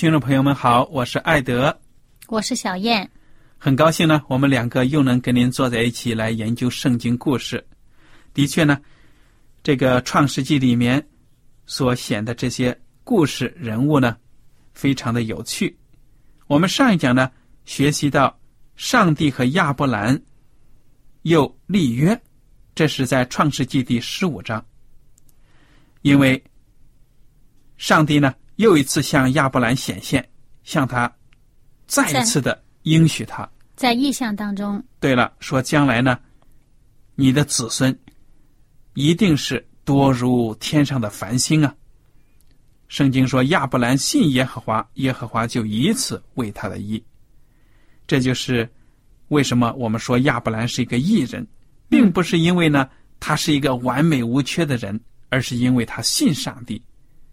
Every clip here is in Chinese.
听众朋友们好，我是艾德，我是小燕。很高兴呢，我们两个又能跟您坐在一起来研究圣经故事。的确呢，这个创世纪里面所显的这些故事人物呢，非常的有趣。我们上一讲呢，学习到上帝和亚伯兰又立约，这是在创世纪第十五章。因为上帝呢，又一次向亚伯兰显现，向他再一次的。应许他，在意象当中。对了，说将来呢，你的子孙一定是多如天上的繁星啊。圣经说亚伯兰信耶和华，耶和华就以此为他的义。这就是为什么我们说亚伯兰是一个义人，并不是因为呢他是一个完美无缺的人，而是因为他信上帝，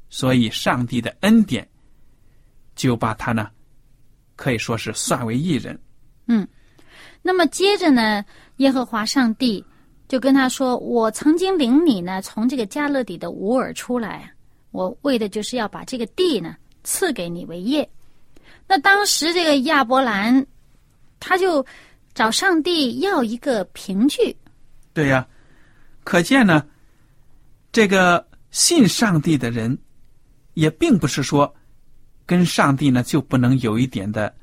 所以上帝的恩典就把他呢。可以说是算为一人。嗯，那么接着呢，耶和华上帝就跟他说：“我曾经领你呢从这个加勒底的乌尔出来，我为的就是要把这个地呢赐给你为业。”那当时这个亚伯兰他就找上帝要一个凭据。对呀，可见呢，这个信上帝的人也并不是说。跟上帝呢就不能有一点的，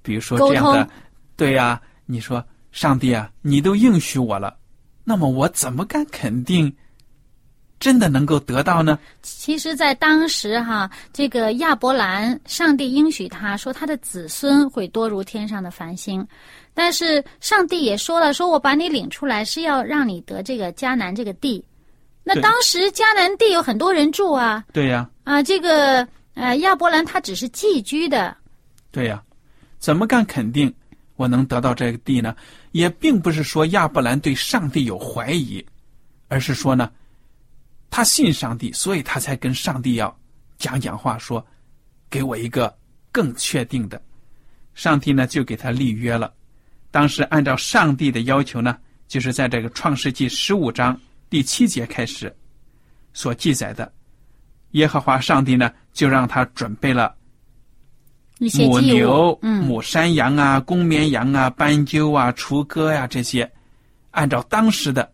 比如说这样的，对呀？你说上帝啊，你都应许我了，那么我怎么敢肯定真的能够得到呢？其实，在当时哈，这个亚伯兰，上帝应许他说他的子孙会多如天上的繁星，但是上帝也说了，说我把你领出来是要让你得这个迦南这个地。那当时迦南地有很多人住啊，对呀，啊啊这个。呃，亚伯兰他只是寄居的，对呀，怎么敢肯定我能得到这个地呢？也并不是说亚伯兰对上帝有怀疑，而是说呢，他信上帝，所以他才跟上帝要讲讲话，说给我一个更确定的。上帝呢就给他立约了。当时按照上帝的要求呢，就是在这个创世纪十五章第七节开始所记载的。耶和华上帝呢，就让他准备了母牛、母山羊啊、公绵羊啊、斑鸠啊、雏鸽呀这些，按照当时的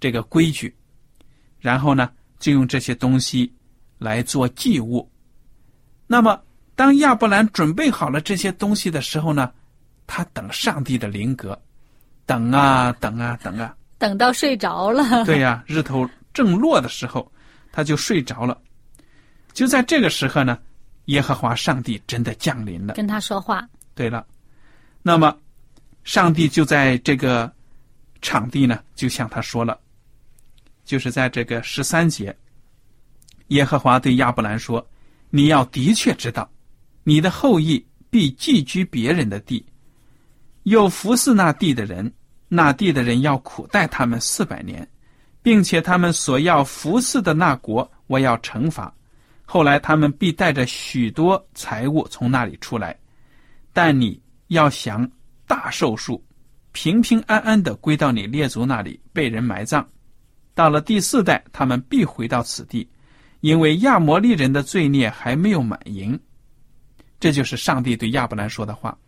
这个规矩，然后呢，就用这些东西来做祭物。那么，当亚伯兰准备好了这些东西的时候呢，他等上帝的灵格，等啊等啊等啊，等到睡着了。对呀，日头正落的时候。他就睡着了，就在这个时候呢，耶和华上帝真的降临了，跟他说话。对了，那么上帝就在这个场地呢，就向他说了，就是在这个十三节，耶和华对亚伯兰说：“你要的确知道，你的后裔必寄居别人的地，又服侍那地的人，那地的人要苦待他们四百年，并且他们所要服侍的那国，我要惩罚。后来他们必带着许多财物从那里出来，但你要想大寿数，平平安安的归到你列祖那里，被人埋葬。到了第四代，他们必回到此地，因为亚摩利人的罪孽还没有满盈。这就是上帝对亚伯兰说的话。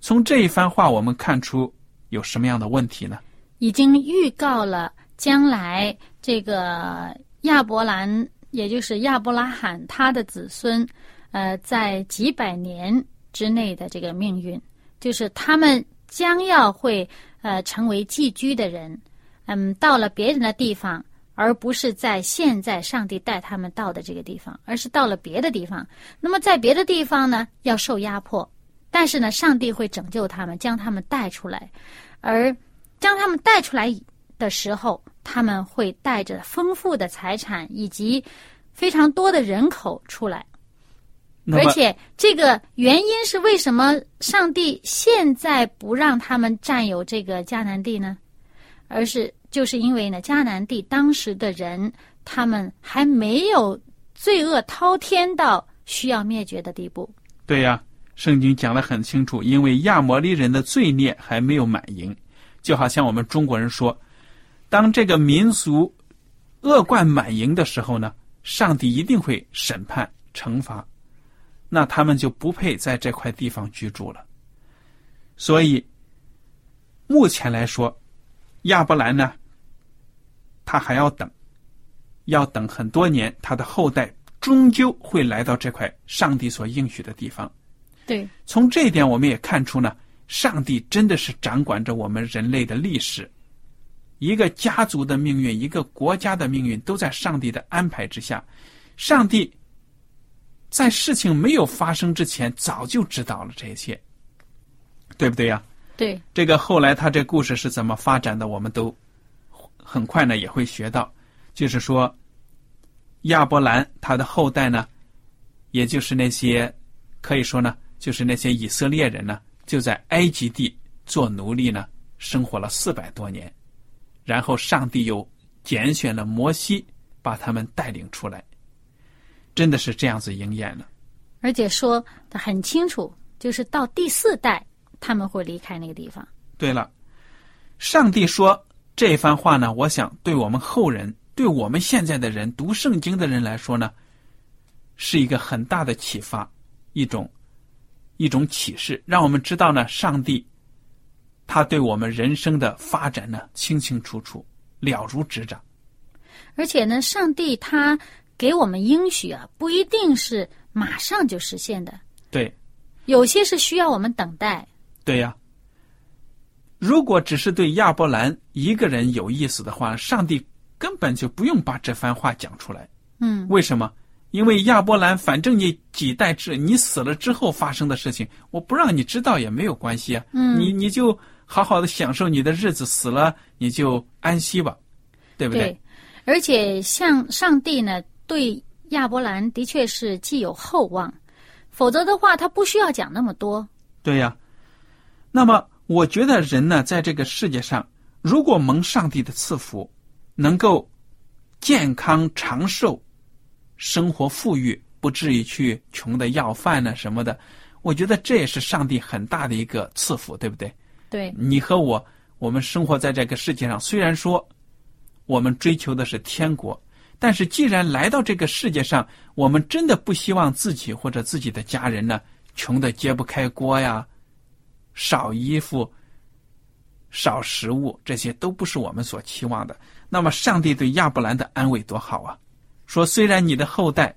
从这一番话，我们看出有什么样的问题呢？已经预告了将来这个亚伯兰，也就是亚伯拉罕他的子孙，呃，在几百年之内的这个命运，就是他们将要会呃成为寄居的人，嗯，到了别人的地方，而不是在现在上帝带他们到的这个地方，而是到了别的地方。那么在别的地方呢，要受压迫。但是呢，上帝会拯救他们，将他们带出来，而将他们带出来的时候，他们会带着丰富的财产以及非常多的人口出来。而且，这个原因是为什么上帝现在不让他们占有这个迦南地呢？而是就是因为呢，迦南地当时的人他们还没有罪恶滔天到需要灭绝的地步。对呀。圣经讲得很清楚，因为亚摩利人的罪孽还没有满盈，就好像我们中国人说，当这个民俗恶贯满盈的时候呢，上帝一定会审判惩罚，那他们就不配在这块地方居住了。所以，目前来说，亚伯兰呢，他还要等，要等很多年，他的后代终究会来到这块上帝所应许的地方。对，从这一点我们也看出呢，上帝真的是掌管着我们人类的历史，一个家族的命运，一个国家的命运，都在上帝的安排之下。上帝在事情没有发生之前，早就知道了这一切，对不对呀？对。这个后来他这故事是怎么发展的，我们都很快呢也会学到，就是说，亚伯兰他的后代呢，也就是那些可以说呢。就是那些以色列人呢，就在埃及地做奴隶呢，生活了四百多年，然后上帝又拣选了摩西，把他们带领出来，真的是这样子应验了。而且说的很清楚，就是到第四代他们会离开那个地方。对了，上帝说这番话呢，我想对我们后人，对我们现在的人读圣经的人来说呢，是一个很大的启发，一种。一种启示，让我们知道呢，上帝他对我们人生的发展呢，清清楚楚，了如指掌。而且呢，上帝他给我们应许啊，不一定是马上就实现的。对，有些是需要我们等待。对呀。如果只是对亚伯兰一个人有意思的话，上帝根本就不用把这番话讲出来。嗯。为什么？因为亚伯兰，反正你几代之你死了之后发生的事情，我不让你知道也没有关系啊。嗯，你你就好好的享受你的日子，死了你就安息吧，对不对？对。而且像上帝呢，对亚伯兰的确是既有厚望，否则的话他不需要讲那么多。对呀。那么我觉得人呢，在这个世界上，如果蒙上帝的赐福，能够健康长寿。生活富裕，不至于去穷的要饭呢什么的，我觉得这也是上帝很大的一个赐福，对不对？对。你和我，我们生活在这个世界上，虽然说我们追求的是天国，但是既然来到这个世界上，我们真的不希望自己或者自己的家人呢穷的揭不开锅呀，少衣服、少食物，这些都不是我们所期望的。那么，上帝对亚伯兰的安慰多好啊！说，虽然你的后代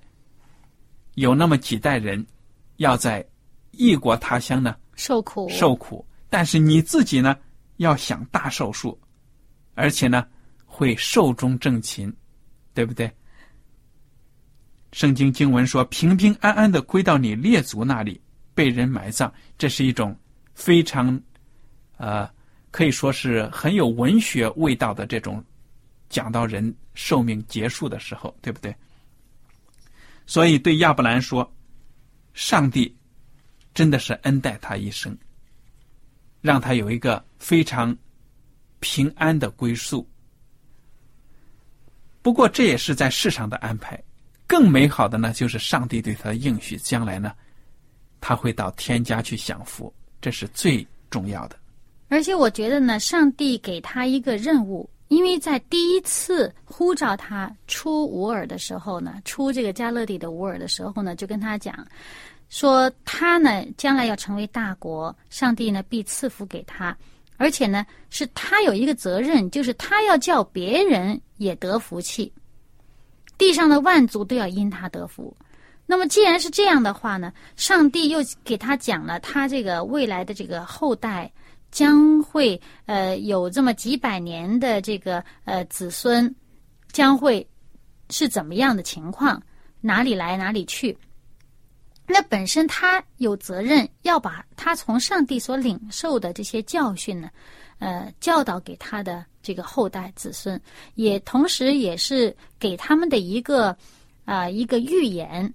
有那么几代人要在异国他乡呢受苦受苦，但是你自己呢要想大寿数，而且呢会寿终正寝，对不对？圣经经文说，平平安安的归到你列祖那里，被人埋葬，这是一种非常呃可以说是很有文学味道的这种。讲到人寿命结束的时候，对不对？所以对亚伯兰说，上帝真的是恩待他一生，让他有一个非常平安的归宿。不过这也是在世上的安排，更美好的呢，就是上帝对他的应许，将来呢，他会到天家去享福，这是最重要的。而且我觉得呢，上帝给他一个任务，因为在第一次呼召他出乌尔的时候呢，出这个加勒底的乌尔的时候呢，就跟他讲，说他呢将来要成为大国，上帝呢必赐福给他。而且呢，是他有一个责任，就是他要叫别人也得福气，地上的万族都要因他得福。那么既然是这样的话呢，上帝又给他讲了，他这个未来的这个后代将会呃有这么几百年的这个呃子孙，将会是怎么样的情况，哪里来哪里去。那本身他有责任要把他从上帝所领受的这些教训呢，呃，教导给他的这个后代子孙，也同时也是给他们的一个啊一个预言，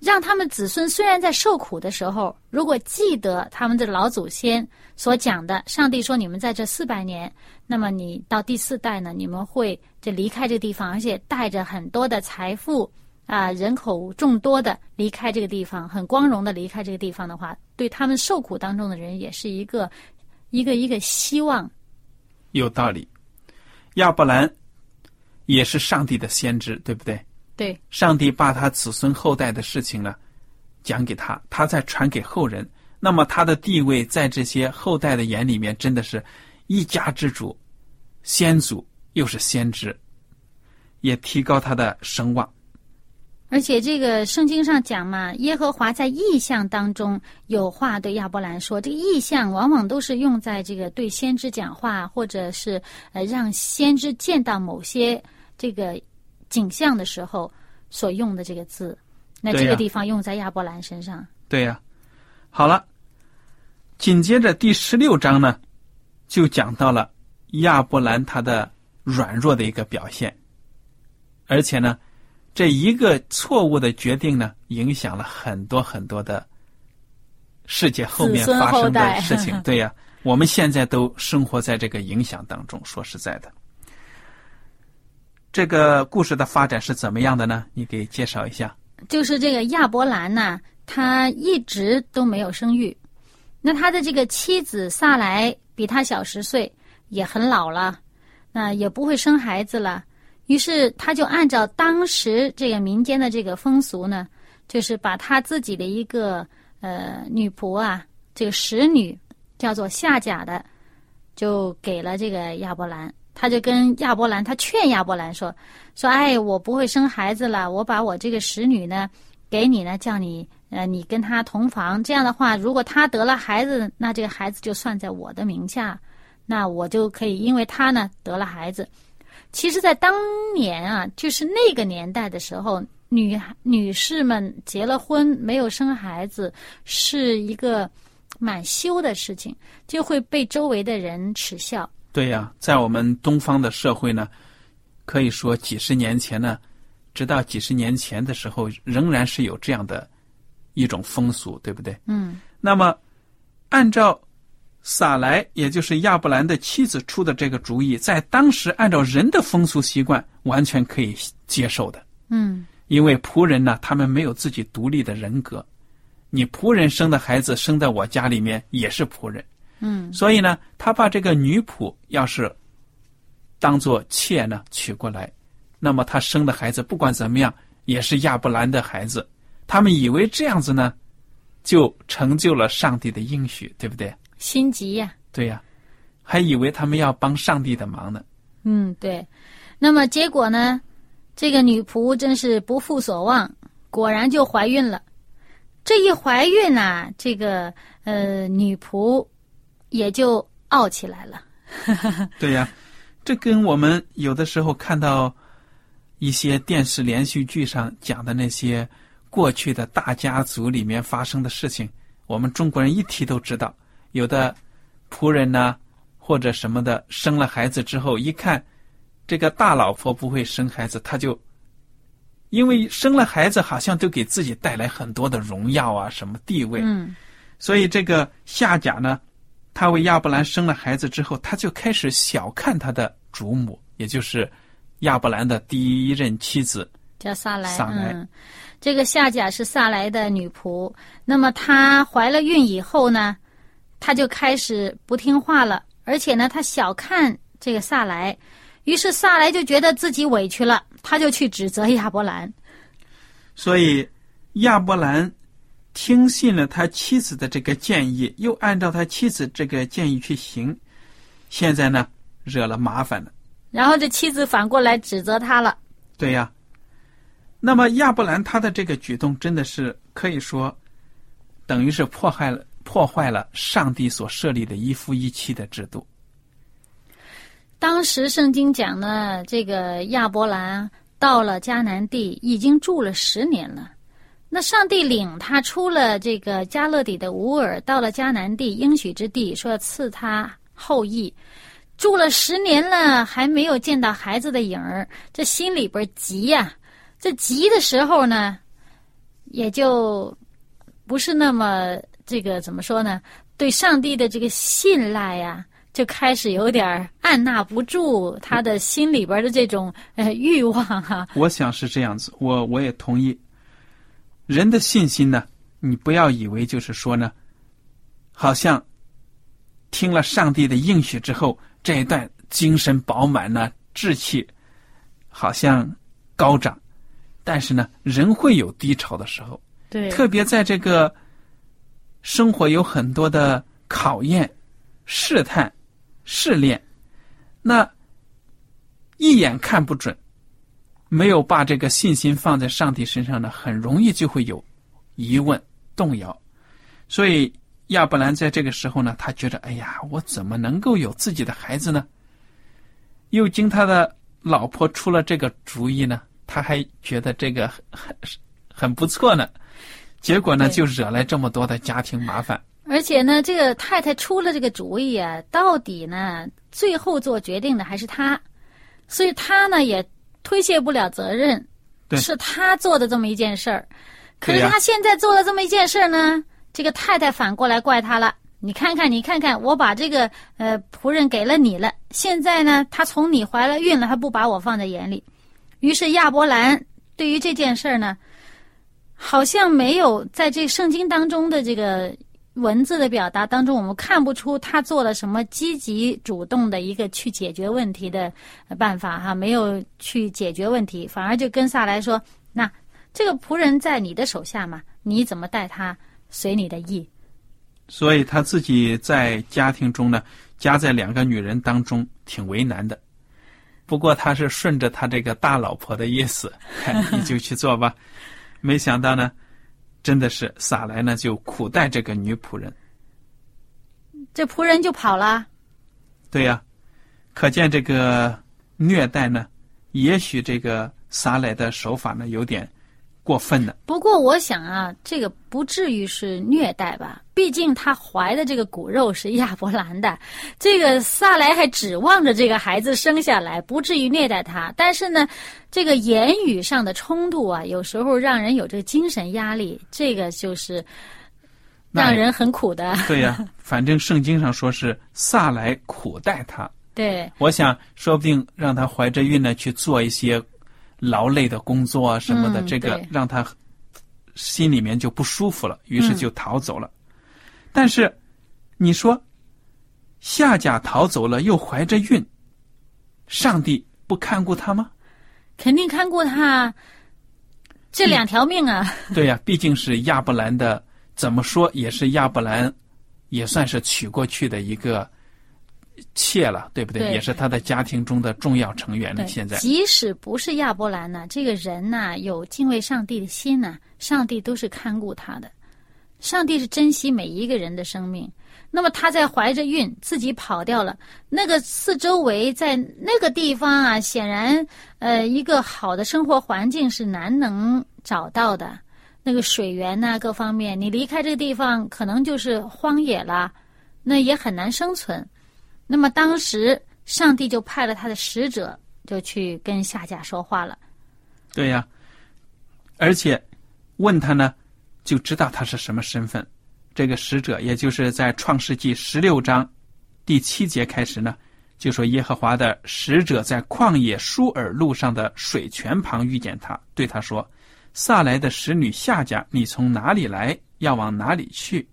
让他们子孙虽然在受苦的时候，如果记得他们的老祖先所讲的，上帝说你们在这四百年，那么你到第四代呢，你们会就离开这地方，而且带着很多的财富。啊，人口众多的离开这个地方，很光荣的离开这个地方的话，对他们受苦当中的人也是一个一个一个希望。有道理，亚伯兰也是上帝的先知，对不对？对。上帝把他子孙后代的事情呢讲给他，他再传给后人，那么他的地位在这些后代的眼里面，真的是一家之主，先祖又是先知，也提高他的声望。而且这个圣经上讲嘛，耶和华在意象当中有话对亚伯兰说。这个意象往往都是用在这个对先知讲话，或者是呃让先知见到某些这个景象的时候所用的这个字。那这个地方用在亚伯兰身上。对呀。好了，紧接着第十六章呢，就讲到了亚伯兰他的软弱的一个表现，而且呢。这一个错误的决定呢，影响了很多很多的世界后面发生的事情。对呀，我们现在都生活在这个影响当中。说实在的，这个故事的发展是怎么样的呢？你给介绍一下。就是这个亚伯兰呢，他一直都没有生育。那他的这个妻子萨莱比他小十岁，也很老了，那也不会生孩子了。于是他就按照当时这个民间的这个风俗呢，就是把他自己的一个呃女仆啊，这个使女叫做夏甲的，就给了这个亚伯兰。他就跟亚伯兰，他劝亚伯兰说：“说哎，我不会生孩子了，我把我这个使女呢给你呢，叫你呃你跟他同房。这样的话，如果他得了孩子，那这个孩子就算在我的名下，那我就可以因为他呢得了孩子。”其实，在当年啊，就是那个年代的时候，女女士们结了婚没有生孩子，是一个蛮羞的事情，就会被周围的人耻笑。对呀，在我们东方的社会呢，可以说几十年前呢，直到几十年前的时候，仍然是有这样的一种风俗，对不对？嗯。那么，按照。撒莱，也就是亚伯兰的妻子出的这个主意，在当时按照人的风俗习惯，完全可以接受的。嗯，因为仆人呢，他们没有自己独立的人格，你仆人生的孩子生在我家里面也是仆人。嗯，所以呢，他把这个女仆要是当做妾呢娶过来，那么他生的孩子不管怎么样也是亚伯兰的孩子。他们以为这样子呢，就成就了上帝的应许，对不对？心急呀，对呀，还以为他们要帮上帝的忙呢。嗯，对。那么结果呢？这个女仆真是不负所望，果然就怀孕了。这一怀孕啊，这个呃女仆也就傲起来了。对呀，这跟我们有的时候看到一些电视连续剧上讲的那些过去的大家族里面发生的事情，我们中国人一提都知道。有的仆人呢，或者什么的，生了孩子之后，一看这个大老婆不会生孩子，他就因为生了孩子，好像都给自己带来很多的荣耀啊，什么地位。嗯，所以这个夏甲呢，他为亚伯兰生了孩子之后，他就开始小看他的主母，也就是亚伯兰的第一任妻子。叫萨莱。萨莱嗯，这个夏甲是萨莱的女仆。那么她怀了孕以后呢，她就开始不听话了，而且呢，他小看这个萨莱。于是萨莱就觉得自己委屈了，他就去指责亚伯兰。所以亚伯兰听信了他妻子的这个建议，又按照他妻子这个建议去行，现在呢惹了麻烦了。然后这妻子反过来指责他了。对呀，那么亚伯兰他的这个举动真的是可以说，等于是迫害了破坏了上帝所设立的一夫一妻的制度。当时圣经讲呢，这个亚伯兰到了迦南地，已经住了十年了。那上帝领他出了这个加勒底的乌尔，到了迦南地应许之地，说赐他后裔。住了十年了，还没有见到孩子的影儿，这心里边急呀、这急的时候呢，也就不是那么这个怎么说呢？对上帝的这个信赖呀、就开始有点按捺不住他的心里边的这种呃欲望哈、我想是这样子，我我也同意。人的信心呢，你不要以为就是说呢，好像听了上帝的应许之后，这一段精神饱满呢，志气好像高涨，但是呢，人会有低潮的时候，对，特别在这个生活有很多的考验、试探、试炼，那一眼看不准，没有把这个信心放在上帝身上呢，很容易就会有疑问、动摇。所以亚伯兰在这个时候呢，他觉得，哎呀，我怎么能够有自己的孩子呢？又经他的老婆出了这个主意呢，他还觉得这个很很很不错呢。结果呢，就惹来这么多的家庭麻烦。而且呢，这个太太出了这个主意啊，到底呢，最后做决定的还是他，所以他呢也推卸不了责任，对是他做的这么一件事儿。可是他现在做了这么一件事儿呢，这个太太反过来怪他了。你看看，你看看，我把这个呃仆人给了你了，现在呢，他从你怀了孕了，还不把我放在眼里。于是亚伯兰对于这件事儿呢，好像没有在这圣经当中的这个文字的表达当中，我们看不出他做了什么积极主动的一个去解决问题的办法哈，没有去解决问题，反而就跟萨来说：“那这个仆人在你的手下嘛，你怎么待他，随你的意。所以他自己在家庭中呢，夹在两个女人当中，挺为难的。不过他是顺着他这个大老婆的意思，你就去做吧。没想到呢，真的是撒来呢就苦待这个女仆人。”这仆人就跑了。对呀、可见这个虐待呢，也许这个撒来的手法呢有点过分的。不过我想啊，这个不至于是虐待吧？毕竟她怀的这个骨肉是亚伯兰的，这个萨莱还指望着这个孩子生下来，不至于虐待他。但是呢，这个言语上的冲突啊，有时候让人有这个精神压力，这个就是让人很苦的。对呀、反正圣经上说是萨莱苦待他。对我想，说不定让他怀着孕呢去做一些劳累的工作啊什么的，嗯这个让他心里面就不舒服了，于是嗯就逃走了。但是你说夏甲逃走了，又怀着孕，上帝不看顾他吗？肯定看顾他这两条命啊。对呀、毕竟是亚伯兰的，怎么说也是亚伯兰，也算是娶过去的一个妾了，对不对？对也是他的家庭中的重要成员了。现在，即使不是亚伯兰呢，这个人呐、有敬畏上帝的心呐、上帝都是看顾他的。上帝是珍惜每一个人的生命。那么他在怀着孕，自己跑掉了，那个四周围在那个地方啊，显然呃一个好的生活环境是难能找到的。那个水源呐、各方面，你离开这个地方，可能就是荒野了，那也很难生存。那么当时上帝就派了他的使者，就去跟夏甲说话了。对呀、而且问他呢，就知道他是什么身份。这个使者，也就是在创世纪十六章第七节开始呢，就说耶和华的使者在旷野舒尔路上的水泉旁遇见他，对他说：“撒来的使女夏甲，你从哪里来？要往哪里去？”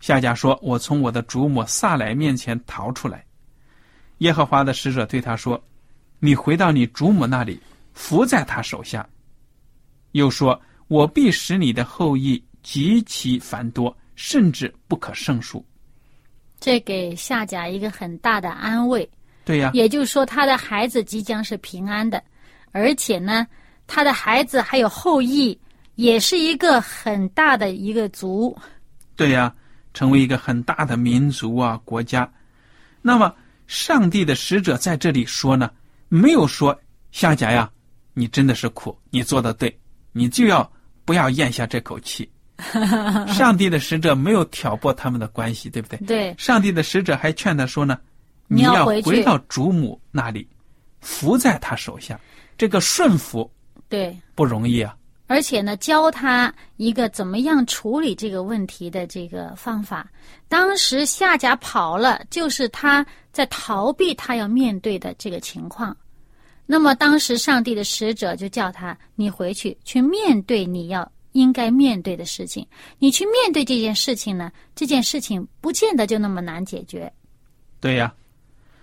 夏甲说：“我从我的主母萨莱面前逃出来。”耶和华的使者对他说：“你回到你主母那里，伏在他手下。”又说：“我必使你的后裔极其繁多，甚至不可胜数。”这给夏甲一个很大的安慰。对呀，也就是说，他的孩子即将是平安的，而且呢，他的孩子还有后裔，也是一个很大的一个族。对呀，成为一个很大的民族啊，国家。那么，上帝的使者在这里说呢，没有说夏甲呀，你真的是苦，你做的对，你就要不要咽下这口气。上帝的使者没有挑拨他们的关系，对不对？对。上帝的使者还劝他说呢：“你要回回到主母那里，服在他手下。这个顺服对不容易啊。而且呢，教他一个怎么样处理这个问题的这个方法。当时夏甲跑了，就是他在逃避他要面对的这个情况。那么当时上帝的使者就叫他：你回去去面对你要。应该面对的事情，你去面对这件事情呢？这件事情不见得就那么难解决。对呀。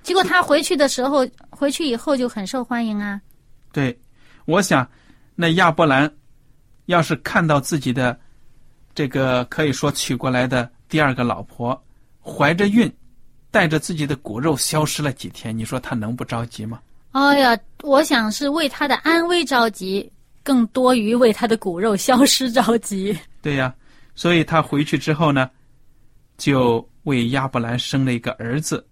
结果他回去的时候，回去以后就很受欢迎啊。对，我想，那亚伯兰要是看到自己的这个可以说娶过来的第二个老婆怀着孕，带着自己的骨肉消失了几天，你说他能不着急吗？哎呀，我想是为他的安危着急。更多于为他的骨肉消失着急。对呀，所以他回去之后呢，就为亚伯兰生了一个儿子，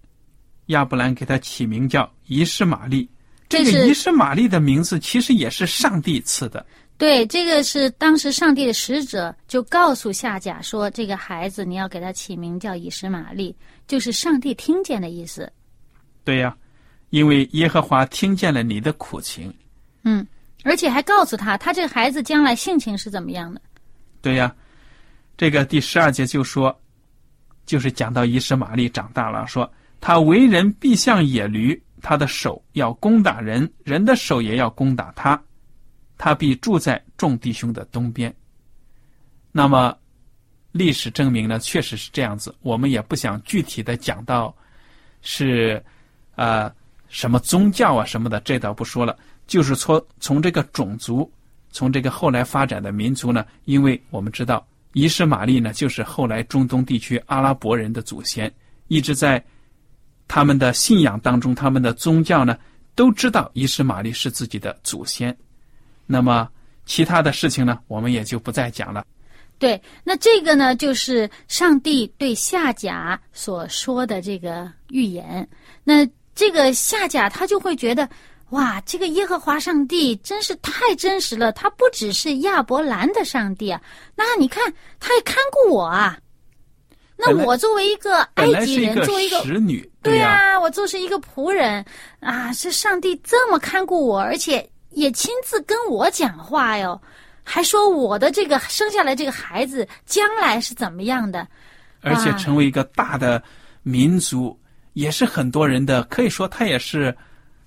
亚伯兰给他起名叫伊什玛利。这个伊什玛利的名字其实也是上帝赐的。对，这个是当时上帝的使者就告诉夏甲说：“这个孩子你要给他起名叫以实玛利，就是上帝听见的意思。”对呀，因为耶和华听见了你的苦情。嗯。而且还告诉他，他这个孩子将来性情是怎么样的？对呀，这个第十二节就说，就是讲到以实玛利长大了，说他为人必像野驴，他的手要攻打人，人的手也要攻打他，他必住在众弟兄的东边。那么，历史证明呢，确实是这样子。我们也不想具体的讲到是啊什么宗教啊什么的，这倒不说了。就是从从这个种族，从这个后来发展的民族呢，因为我们知道，伊什玛利呢，就是后来中东地区阿拉伯人的祖先，一直在他们的信仰当中，他们的宗教呢，都知道伊什玛利是自己的祖先。那么其他的事情呢，我们也就不再讲了。对，那这个呢，就是上帝对夏甲所说的这个预言。那这个夏甲他就会觉得。哇，这个耶和华上帝真是太真实了！他不只是亚伯兰的上帝啊，那你看，他也看顾我啊。那我作为一个埃及人，作为一个使女，对呀，我做是一个仆人啊，是上帝这么看顾我，而且也亲自跟我讲话哟，还说我的这个生下来这个孩子将来是怎么样的，而且成为一个大的民族，也是很多人的，可以说他也是。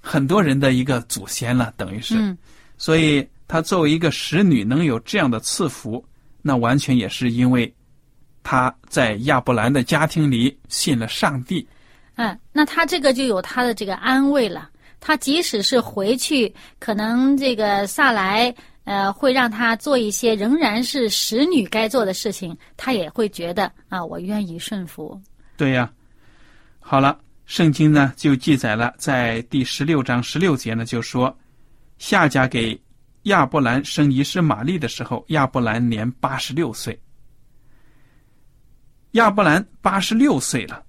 很多人的一个祖先了，等于是，所以她作为一个使女能有这样的赐福，那完全也是因为她在亚伯兰的家庭里信了上帝。嗯，那她这个就有她的这个安慰了。他即使是回去，可能这个萨来呃会让他做一些仍然是使女该做的事情，他也会觉得啊，我愿意顺服。对呀，好了。圣经呢就记载了，在第十六章十六节呢就说，夏甲给亚伯兰生一世玛丽的时候，亚伯兰年八十六岁。亚伯兰八十六岁了。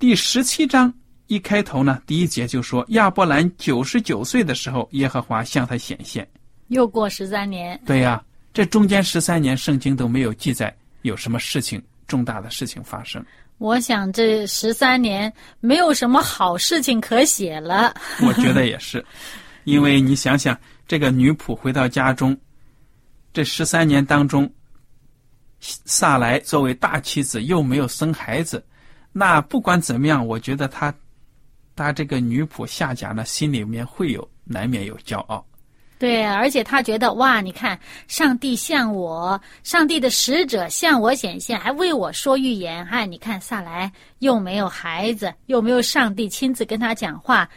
第十七章一开头呢，第一节就说亚伯兰九十九岁的时候，耶和华向他显现。又过十三年。对呀，这中间十三年，圣经都没有记载有什么事情重大的事情发生。我想这十三年没有什么好事情可写了。我觉得也是，因为你想想，这个女仆回到家中，这十三年当中，萨莱作为大妻子又没有生孩子，那不管怎么样，我觉得他他这个女仆夏甲呢，心里面会有难免有骄傲。对，而且他觉得哇，你看，上帝向我，上帝的使者向我显现，还为我说预言。哎，你看萨来又没有孩子，又没有上帝亲自跟他讲话，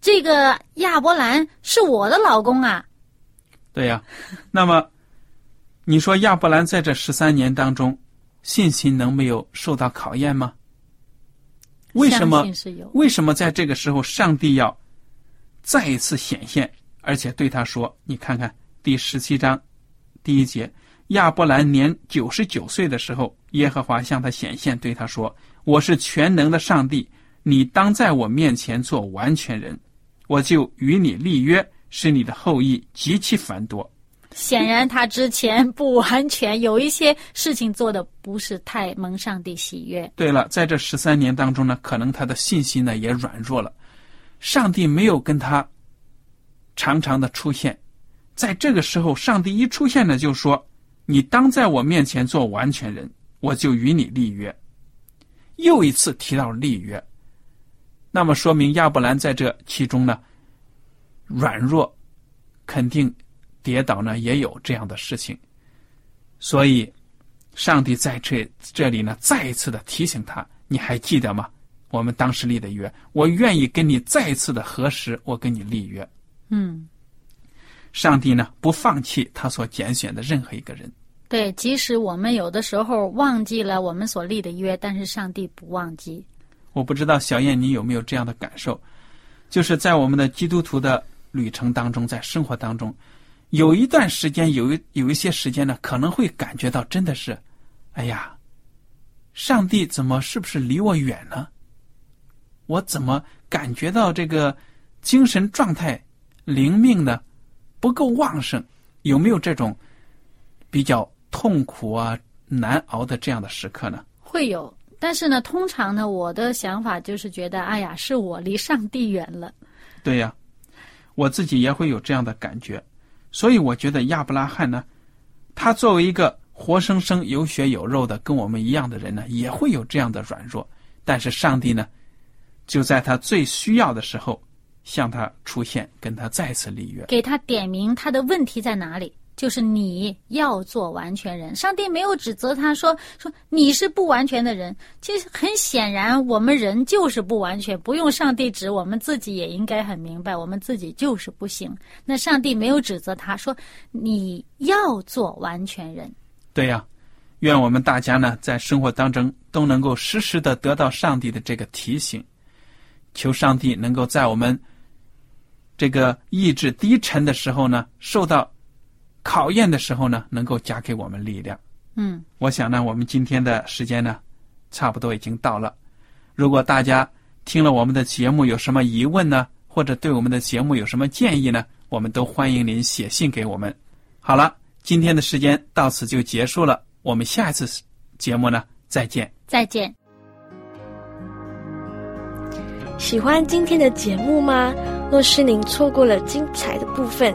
这个亚伯兰是我的老公啊。对呀，那么你说亚伯兰在这十三年当中，信心能没有受到考验吗？为什么？为什么在这个时候，上帝要再一次显现？而且对他说：“你看看第十七章第一节，亚伯兰年九十九岁的时候，耶和华向他显现，对他说：‘我是全能的上帝，你当在我面前做完全人，我就与你立约，使你的后裔极其繁多。’显然，他之前不完全，有一些事情做的不是太蒙上帝喜悦。对了，在这十三年当中呢，可能他的信心呢也软弱了，上帝没有跟他。”常常的出现，在这个时候，上帝一出现呢，就说：“你当在我面前做完全人，我就与你立约。”又一次提到立约，那么说明亚伯兰在这其中呢，软弱，肯定跌倒呢，也有这样的事情。所以，上帝在这这里呢，再一次的提醒他：“你还记得吗？我们当时立的约，我愿意跟你再一次的核实，我跟你立约。”嗯，上帝呢不放弃他所拣选的任何一个人。对，即使我们有的时候忘记了我们所立的约，但是上帝不忘记。我不知道小燕你有没有这样的感受，就是在我们的基督徒的旅程当中，在生活当中，有一段时间，有一有一些时间呢，可能会感觉到真的是，哎呀，上帝怎么是不是离我远呢？我怎么感觉到这个精神状态？灵命呢不够旺盛，有没有这种比较痛苦啊、难熬的这样的时刻呢？会有，但是呢，通常呢，我的想法就是觉得，哎呀，是我离上帝远了。对呀，我自己也会有这样的感觉，所以我觉得亚伯拉罕呢，他作为一个活生生有血有肉的跟我们一样的人呢，也会有这样的软弱。但是上帝呢，就在他最需要的时候。向他出现，跟他再次立约，给他点明他的问题在哪里，就是你要做完全人。上帝没有指责他说说你是不完全的人，其实很显然，我们人就是不完全，不用上帝指，我们自己也应该很明白，我们自己就是不行。那上帝没有指责他说你要做完全人。对呀，愿我们大家呢，在生活当中都能够时时的得到上帝的这个提醒，求上帝能够在我们。这个意志低沉的时候呢，受到考验的时候呢，能够加给我们力量。嗯，我想呢，我们今天的时间呢，差不多已经到了。如果大家听了我们的节目有什么疑问呢，或者对我们的节目有什么建议呢，我们都欢迎您写信给我们。好了，今天的时间到此就结束了，我们下一次节目呢，再见。再见。喜欢今天的节目吗？若是您错过了精彩的部分，